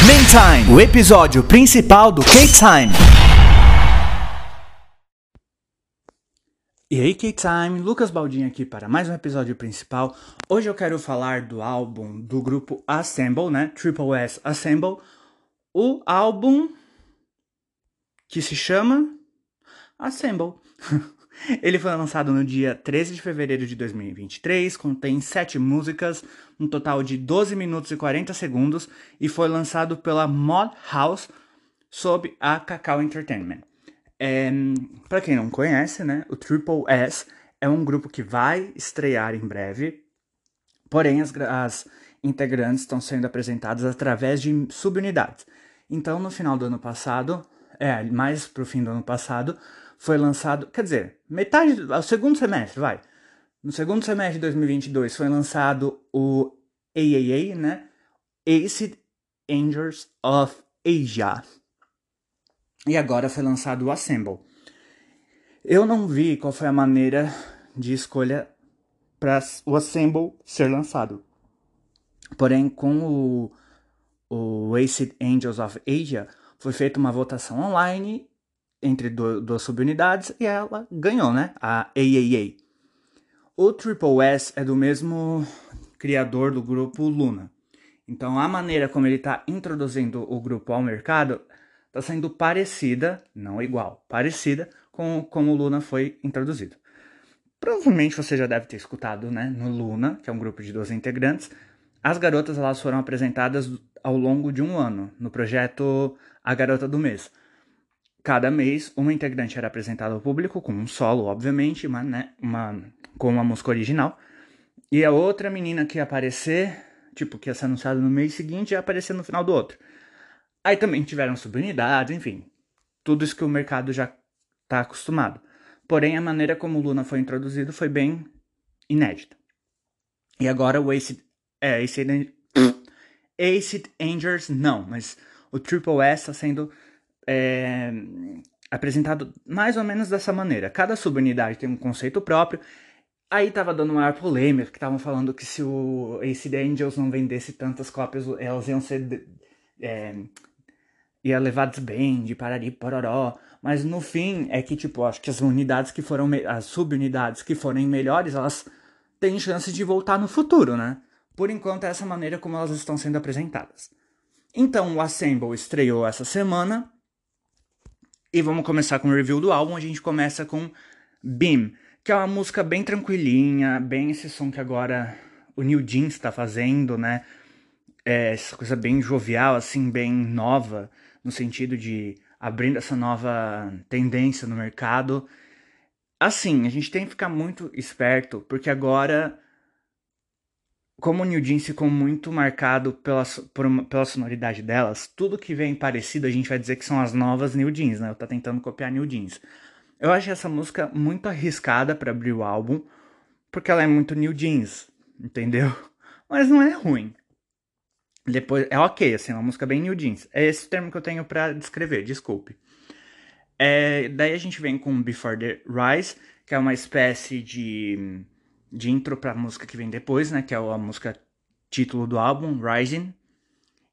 Time, o episódio principal do K-Time. E aí, K-Time, Lucas Baldini aqui para mais um episódio principal. Hoje eu quero falar do álbum do grupo Assemble, né? Triple S Assemble. O álbum que se chama Assemble. Ele foi lançado no dia 13 de fevereiro de 2023, contém 7 músicas, um total de 12 minutos e 40 segundos, e foi lançado pela Mod House sob a Cacau Entertainment. É, Para quem não conhece, né, o Triple S é um grupo que vai estrear em breve, porém as, as integrantes estão sendo apresentadas através de subunidades. Então, no final do ano passado, é, mais pro fim do ano passado, foi lançado, quer dizer, metade, o segundo semestre, vai. No segundo semestre de 2022 foi lançado o AAA, né? Acid Angels of Asia. E agora foi lançado o Assemble. Eu não vi qual foi a maneira de escolha para o Assemble ser lançado. Porém, com o, o Acid Angels of Asia, foi feita uma votação online entre duas subunidades e ela ganhou, né? A AAA. O Triple S é do mesmo criador do grupo Luna. Então a maneira como ele está introduzindo o grupo ao mercado está sendo parecida, não igual, parecida com como o Luna foi introduzido. Provavelmente você já deve ter escutado, né? No Luna, que é um grupo de 12 integrantes, as garotas elas foram apresentadas ao longo de um ano no projeto A Garota do Mês. Cada mês, uma integrante era apresentada ao público com um solo, obviamente, uma, né, uma, com uma música original. E a outra menina que ia aparecer, tipo, que ia ser anunciada no mês seguinte, ia aparecer no final do outro. Aí também tiveram subunidades, enfim. Tudo isso que o mercado já está acostumado. Porém, a maneira como Luna foi introduzido foi bem inédita. E agora o Acid... É. Acid Angels, não, mas o Triple S está sendo é, apresentado mais ou menos dessa maneira. Cada subunidade tem um conceito próprio. Aí tava dando maior polêmica, que estavam falando que se o Acid Angels não vendesse tantas cópias, elas iam ser. É, ia levar bem de parari pororó. Mas no fim é que, tipo, acho que as unidades que foram. As subunidades que forem melhores, elas têm chance de voltar no futuro, né? Por enquanto, é essa maneira como elas estão sendo apresentadas. Então, o Assemble estreou essa semana e vamos começar com o review do álbum. A gente começa com Beam, que é uma música bem tranquilinha, bem esse som que agora o New Jeans está fazendo, né? É essa coisa bem jovial, assim, bem nova, no sentido de abrindo essa nova tendência no mercado. Assim, a gente tem que ficar muito esperto, porque agora como o New Jeans ficou muito marcado pela, por, pela sonoridade delas, tudo que vem parecido a gente vai dizer que são as novas New Jeans, né? Eu tô tentando copiar New Jeans. Eu achei essa música muito arriscada para abrir o álbum, porque ela é muito New Jeans, entendeu? Mas não é ruim. Depois, é ok, assim, é uma música bem New Jeans. É esse o termo que eu tenho para descrever, desculpe. É, daí a gente vem com Before the Rise, que é uma espécie de de intro pra música que vem depois, né? Que é a música título do álbum, Rising.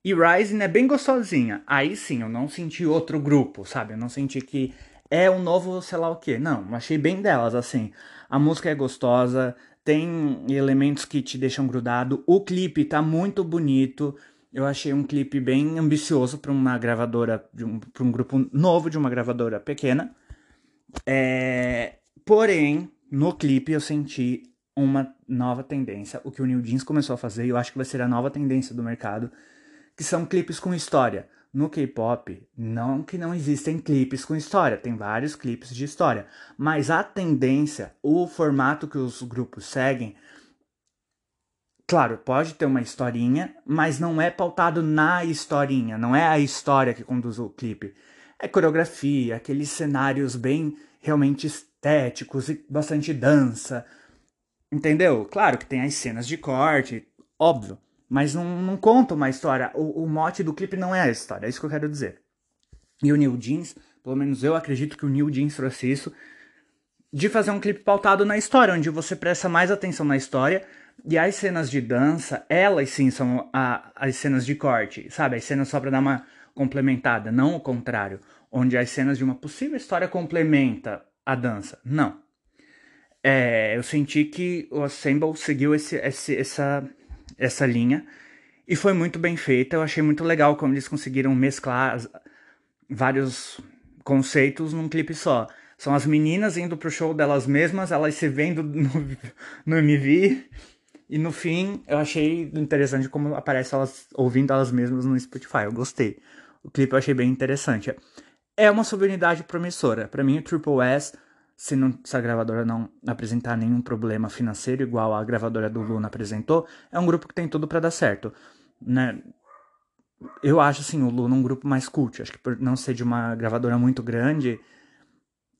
E Rising é bem gostosinha. Aí sim, eu não senti outro grupo, sabe? Eu não senti que é o novo sei lá o que. Não, achei bem delas, assim. A música é gostosa, tem elementos que te deixam grudado. O clipe tá muito bonito. Eu achei um clipe bem ambicioso para uma gravadora, um, para um grupo novo de uma gravadora pequena. É... Porém, no clipe eu senti uma nova tendência, o que o New Jeans começou a fazer, e eu acho que vai ser a nova tendência do mercado, que são clipes com história. No K-pop, não que não existem clipes com história, tem vários clipes de história, mas a tendência, o formato que os grupos seguem, claro, pode ter uma historinha, mas não é pautado na historinha, não é a história que conduz o clipe. É coreografia, aqueles cenários bem realmente estéticos e bastante dança, Entendeu? Claro que tem as cenas de corte, óbvio. Mas não, não conta uma história. O, o mote do clipe não é a história, é isso que eu quero dizer. E o New Jeans, pelo menos eu acredito que o New Jeans trouxe isso, de fazer um clipe pautado na história, onde você presta mais atenção na história, E as cenas de dança, elas sim são a, as cenas de corte, sabe? As cenas só pra dar uma complementada, não o contrário. Onde as cenas de uma possível história complementa a dança. Não. É, eu senti que o Assemble seguiu esse, esse, essa, essa linha e foi muito bem feita. Eu achei muito legal como eles conseguiram mesclar vários conceitos num clipe só. São as meninas indo pro show delas mesmas, elas se vendo no, no MV e no fim, eu achei interessante como aparece elas ouvindo elas mesmas no Spotify. Eu gostei. O clipe eu achei bem interessante. É uma subunidade promissora. Para mim, o Triple S, se, não, se a gravadora não apresentar nenhum problema financeiro igual a gravadora do Luna apresentou, é um grupo que tem tudo para dar certo. Né? Eu acho assim, o Luna um grupo mais cult. Acho que por não ser de uma gravadora muito grande,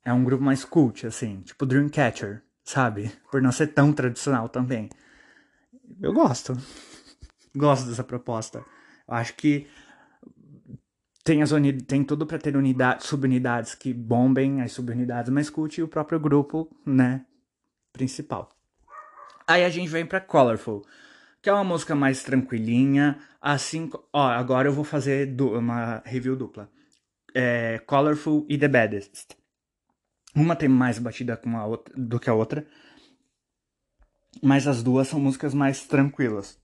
é um grupo mais cult, assim, tipo Dreamcatcher, sabe? Por não ser tão tradicional também eu gosto. gosto dessa proposta. Eu acho que tem, as uni tem tudo para ter unidade, subunidades que bombem as subunidades mais cult e o próprio grupo, né, principal. Aí a gente vem para Colorful, que é uma música mais tranquilinha, assim, ó, agora eu vou fazer uma review dupla. É, Colorful e The Baddest. Uma tem mais batida com a outra, do que a outra, mas as duas são músicas mais tranquilas.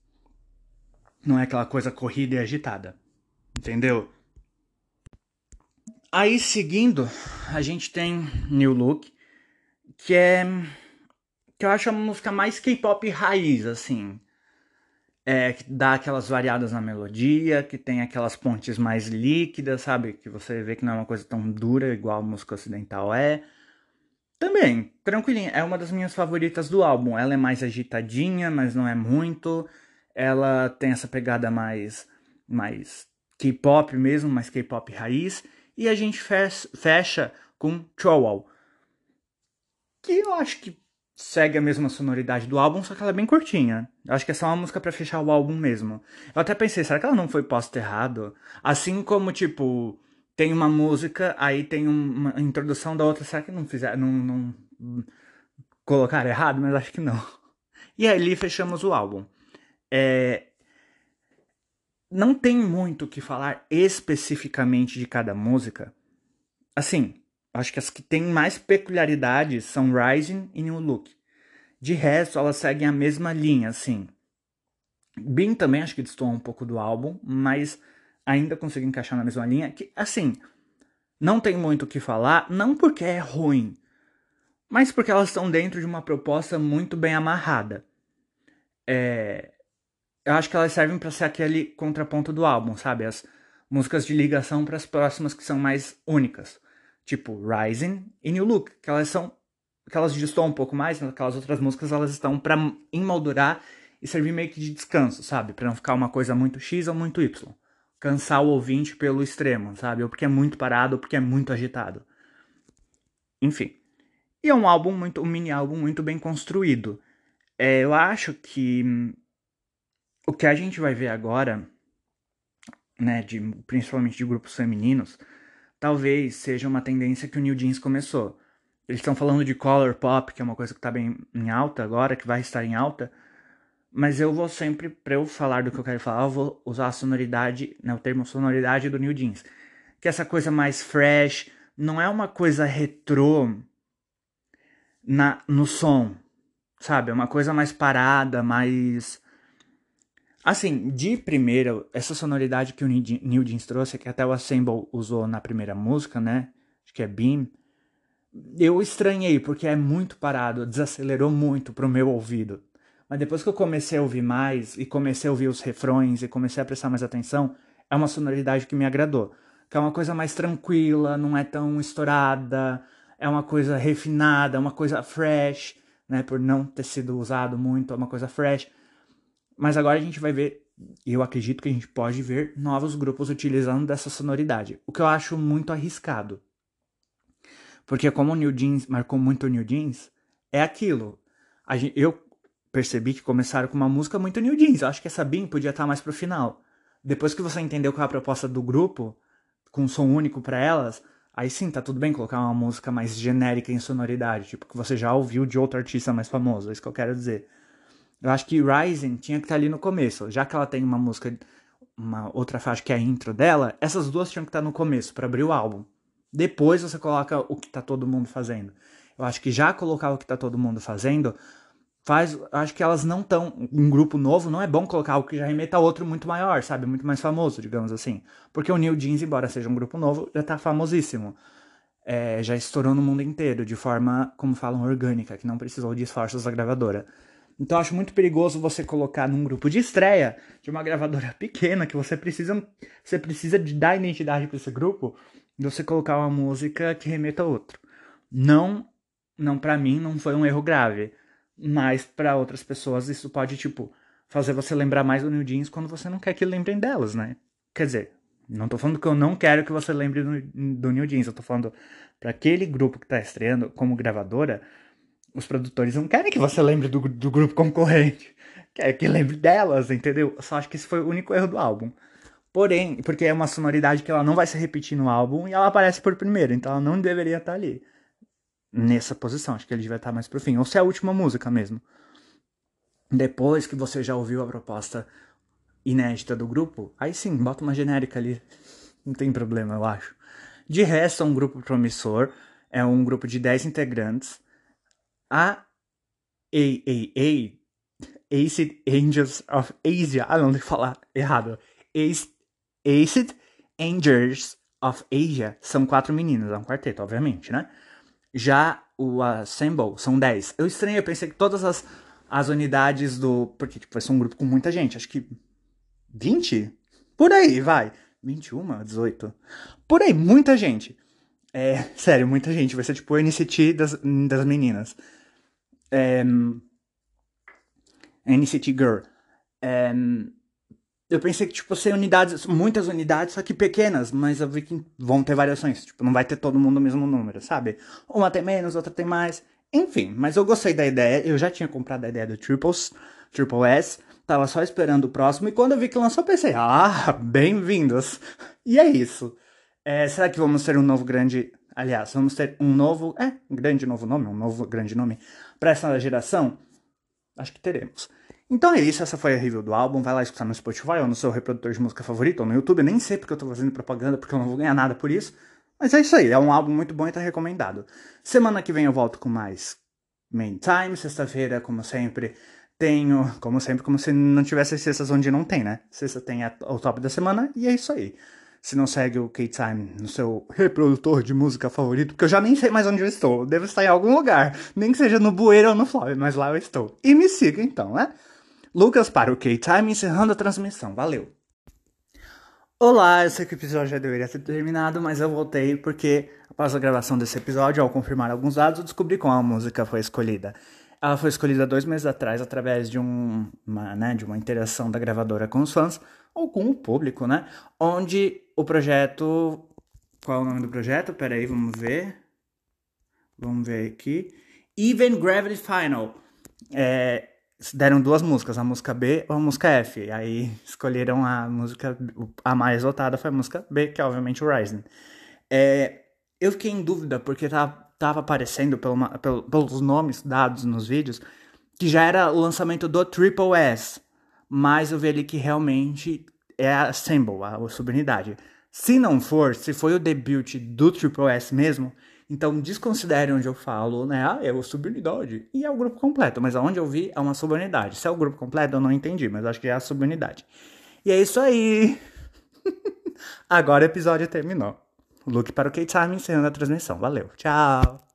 Não é aquela coisa corrida e agitada. Entendeu? Aí seguindo, a gente tem New Look, que é. que eu acho a música mais K-pop raiz, assim. É, que dá aquelas variadas na melodia, que tem aquelas pontes mais líquidas, sabe? Que você vê que não é uma coisa tão dura igual a música ocidental é. Também, tranquilinha. É uma das minhas favoritas do álbum. Ela é mais agitadinha, mas não é muito. Ela tem essa pegada mais, mais K-pop mesmo, mais K-pop raiz. E a gente fecha com Trowell. Que eu acho que segue a mesma sonoridade do álbum, só que ela é bem curtinha. Eu acho que é só uma música para fechar o álbum mesmo. Eu até pensei, será que ela não foi posta errado? Assim como, tipo, tem uma música, aí tem uma introdução da outra. Será que não fizeram, não, não colocaram errado? Mas acho que não. E ali fechamos o álbum. É, não tem muito o que falar especificamente de cada música. Assim, acho que as que têm mais peculiaridades são Rising e New Look. De resto, elas seguem a mesma linha, assim. Bean também acho que destoa um pouco do álbum, mas ainda consigo encaixar na mesma linha. Que, assim, não tem muito o que falar, não porque é ruim, mas porque elas estão dentro de uma proposta muito bem amarrada. É, eu acho que elas servem para ser aquele contraponto do álbum, sabe? As músicas de ligação para as próximas que são mais únicas, tipo Rising e New Look, que elas são que elas destoam um pouco mais, aquelas outras músicas elas estão para emoldurar e servir meio que de descanso, sabe? Para não ficar uma coisa muito X ou muito Y cansar o ouvinte pelo extremo, sabe? Ou porque é muito parado, ou porque é muito agitado. Enfim. E é um álbum muito, um mini álbum muito bem construído. É, eu acho que o que a gente vai ver agora, né, de, principalmente de grupos femininos, talvez seja uma tendência que o New Jeans começou. Eles estão falando de color pop, que é uma coisa que está bem em alta agora, que vai estar em alta. Mas eu vou sempre, para eu falar do que eu quero falar, eu vou usar a sonoridade, né, o termo sonoridade do New Jeans. Que é essa coisa mais fresh, não é uma coisa retrô na, no som, sabe? É uma coisa mais parada, mais. Assim, de primeira, essa sonoridade que o New Jeans trouxe, que até o Assemble usou na primeira música, né? Acho que é Beam. Eu estranhei, porque é muito parado, desacelerou muito pro meu ouvido. Mas depois que eu comecei a ouvir mais e comecei a ouvir os refrões e comecei a prestar mais atenção, é uma sonoridade que me agradou. Que é uma coisa mais tranquila, não é tão estourada, é uma coisa refinada, é uma coisa fresh, né? Por não ter sido usado muito, é uma coisa fresh. Mas agora a gente vai ver, eu acredito que a gente pode ver novos grupos utilizando dessa sonoridade. O que eu acho muito arriscado. Porque como o New Jeans marcou muito o New Jeans, é aquilo. Gente, eu percebi que começaram com uma música muito New Jeans. Eu acho que essa BIM podia estar mais pro final. Depois que você entendeu qual é a proposta do grupo, com um som único para elas, aí sim, tá tudo bem colocar uma música mais genérica em sonoridade, tipo que você já ouviu de outro artista mais famoso, é isso que eu quero dizer. Eu acho que Rising tinha que estar tá ali no começo, já que ela tem uma música, uma outra faixa que é a intro dela, essas duas tinham que estar tá no começo para abrir o álbum. Depois você coloca o que tá todo mundo fazendo. Eu acho que já colocar o que tá todo mundo fazendo faz, acho que elas não estão um grupo novo, não é bom colocar o que já remeta a outro muito maior, sabe, muito mais famoso, digamos assim. Porque o New Jeans, embora seja um grupo novo, já tá famosíssimo. É, já estourou no mundo inteiro de forma, como falam, orgânica, que não precisou de esforços da gravadora. Então acho muito perigoso você colocar num grupo de estreia de uma gravadora pequena que você precisa você precisa de dar identidade para esse grupo, você colocar uma música que remeta a outro. Não, não para mim não foi um erro grave, mas para outras pessoas isso pode tipo fazer você lembrar mais do New Jeans quando você não quer que lembrem delas, né? Quer dizer, não tô falando que eu não quero que você lembre do, do New Jeans, eu tô falando para aquele grupo que tá estreando como gravadora, os produtores não querem que você lembre do, do grupo concorrente. Quer que lembre delas, entendeu? Eu só acho que esse foi o único erro do álbum. Porém, porque é uma sonoridade que ela não vai se repetir no álbum e ela aparece por primeiro, então ela não deveria estar ali. Nessa posição, acho que ele devia estar mais pro fim. Ou se é a última música mesmo. Depois que você já ouviu a proposta inédita do grupo, aí sim, bota uma genérica ali. Não tem problema, eu acho. De resto, é um grupo promissor. É um grupo de 10 integrantes a AAA, Acid Angels of Asia, ah não, tem que falar errado, Acid Angels of Asia são quatro meninas, é um quarteto, obviamente, né? Já o Assemble são dez. Eu estranhei, eu pensei que todas as, as unidades do. Porque tipo, vai ser um grupo com muita gente, acho que 20? Por aí, vai. 21, 18. Por aí, muita gente. É, sério, muita gente. Vai ser tipo o NCT das, das meninas. É, NCT Girl. É, eu pensei que, tipo, ser unidades, muitas unidades, só que pequenas, mas eu vi que vão ter variações. Tipo, não vai ter todo mundo o mesmo número, sabe? Uma tem menos, outra tem mais. Enfim, mas eu gostei da ideia. Eu já tinha comprado a ideia do Triples, Triple S. Tava só esperando o próximo. E quando eu vi que lançou, eu pensei, ah, bem-vindos. E é isso. É, será que vamos ter um novo grande. Aliás, vamos ter um novo. É, um grande novo nome, um novo grande nome para essa geração? Acho que teremos. Então é isso, essa foi a review do álbum. Vai lá escutar no Spotify ou no seu reprodutor de música favorito ou no YouTube. Nem sei porque eu tô fazendo propaganda, porque eu não vou ganhar nada por isso. Mas é isso aí, é um álbum muito bom e tá recomendado. Semana que vem eu volto com mais Main Time. Sexta-feira, como sempre, tenho. Como sempre, como se não tivesse sextas onde não tem, né? Sexta tem o top da semana e é isso aí. Se não segue o K-Time no seu reprodutor de música favorito, porque eu já nem sei mais onde eu estou. Eu devo estar em algum lugar. Nem que seja no bueiro ou no flop, mas lá eu estou. E me siga então, né? Lucas para o K-Time, encerrando a transmissão. Valeu! Olá, eu sei que o episódio já deveria ter terminado, mas eu voltei porque após a gravação desse episódio, ao confirmar alguns dados, eu descobri qual a música foi escolhida. Ela foi escolhida dois meses atrás através de, um, uma, né, de uma interação da gravadora com os fãs, ou com o público, né? Onde o projeto. Qual é o nome do projeto? Pera aí, vamos ver. Vamos ver aqui. Even Gravity Final. É, deram duas músicas, a música B ou a música F. Aí escolheram a música. A mais votada foi a música B, que é obviamente o Rising. É, eu fiquei em dúvida, porque tava, tava aparecendo pelo, pelo, pelos nomes dados nos vídeos que já era o lançamento do Triple S mas eu vi ali que realmente é a Assemble, a subunidade. Se não for, se foi o debut do Triple S mesmo, então desconsidere onde eu falo, né? Ah, é o subunidade. E é o grupo completo, mas aonde eu vi é uma subunidade. Se é o grupo completo, eu não entendi, mas acho que é a subunidade. E é isso aí. Agora o episódio terminou. Look para o K-Time encerrando a transmissão. Valeu, tchau.